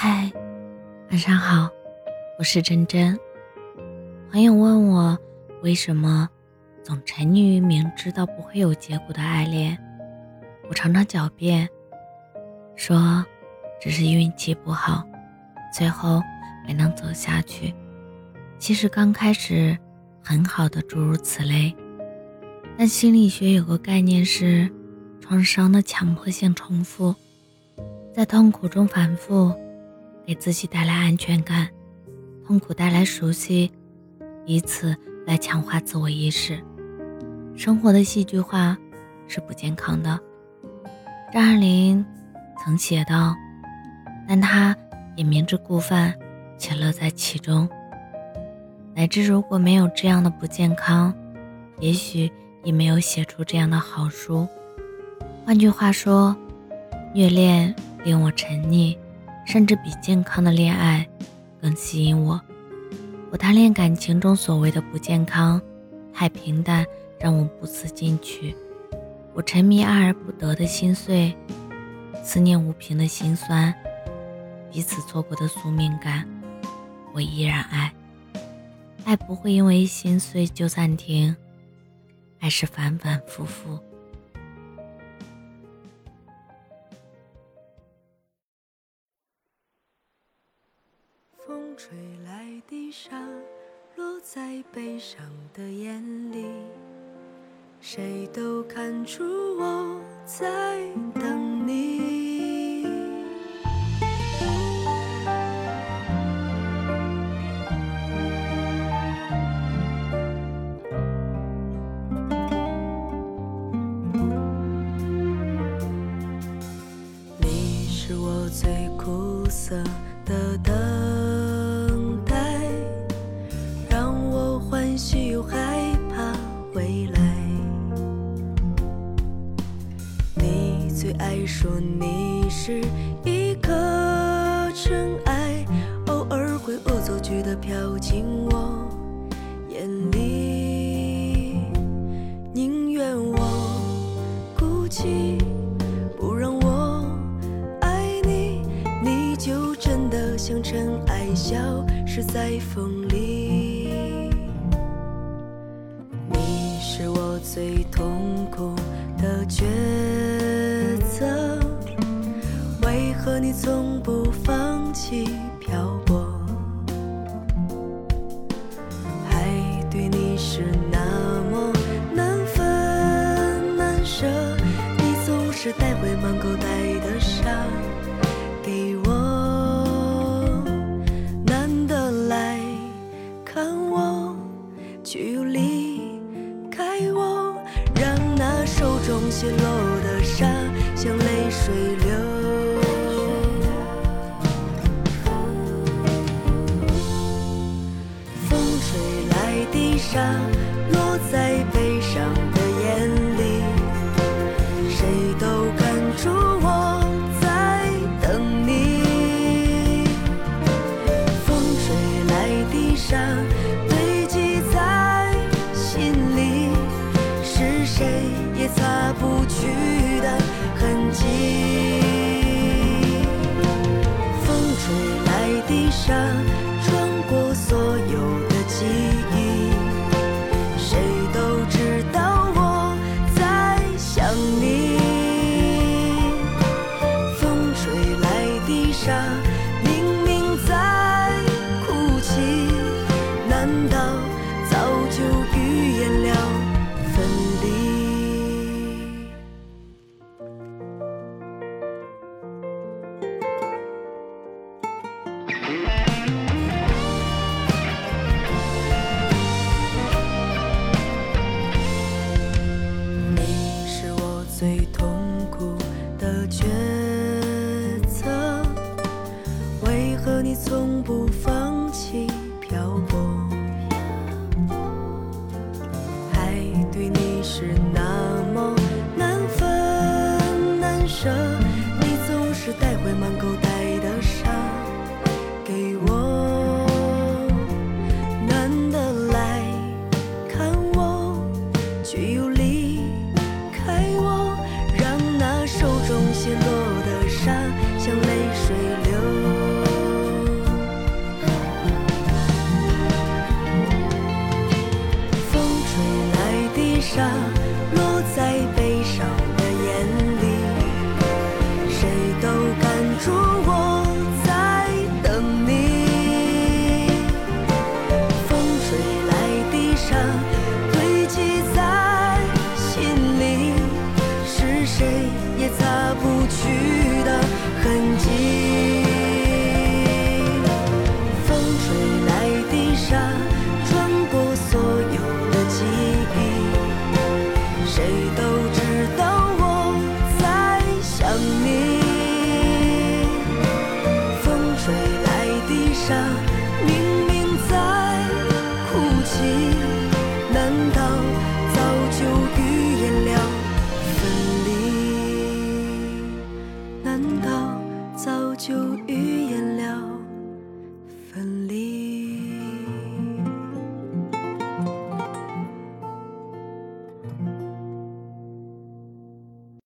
嗨，晚上好，我是真真。朋友问我为什么总沉溺于明知道不会有结果的爱恋，我常常狡辩说只是运气不好，最后没能走下去。其实刚开始很好的，诸如此类。但心理学有个概念是创伤的强迫性重复，在痛苦中反复。给自己带来安全感，痛苦带来熟悉，以此来强化自我意识。生活的戏剧化是不健康的。张爱玲曾写道：“但她也明知故犯，且乐在其中。”乃至如果没有这样的不健康，也许也没有写出这样的好书。换句话说，虐恋令我沉溺。甚至比健康的恋爱更吸引我。我贪恋感情中所谓的不健康，太平淡，让我不思进取。我沉迷爱而不得的心碎，思念无凭的心酸，彼此错过的宿命感，我依然爱。爱不会因为心碎就暂停，爱是反反复复。风吹来的沙，落在悲伤的眼里，谁都看出我在等你。你是我最苦涩是一颗尘埃，偶尔会恶作剧的飘进我眼里。宁愿我孤寂，不让我爱你，你就真的像尘埃，消失在风里。你是我最痛苦的抉择。你从不放弃漂泊，爱对你是那么难分难舍，你总是带回满口袋的沙给我，难得来看我，却又离开我，让那手中泄落的上难道早就预言了分离？你是我最痛苦的决。如果有一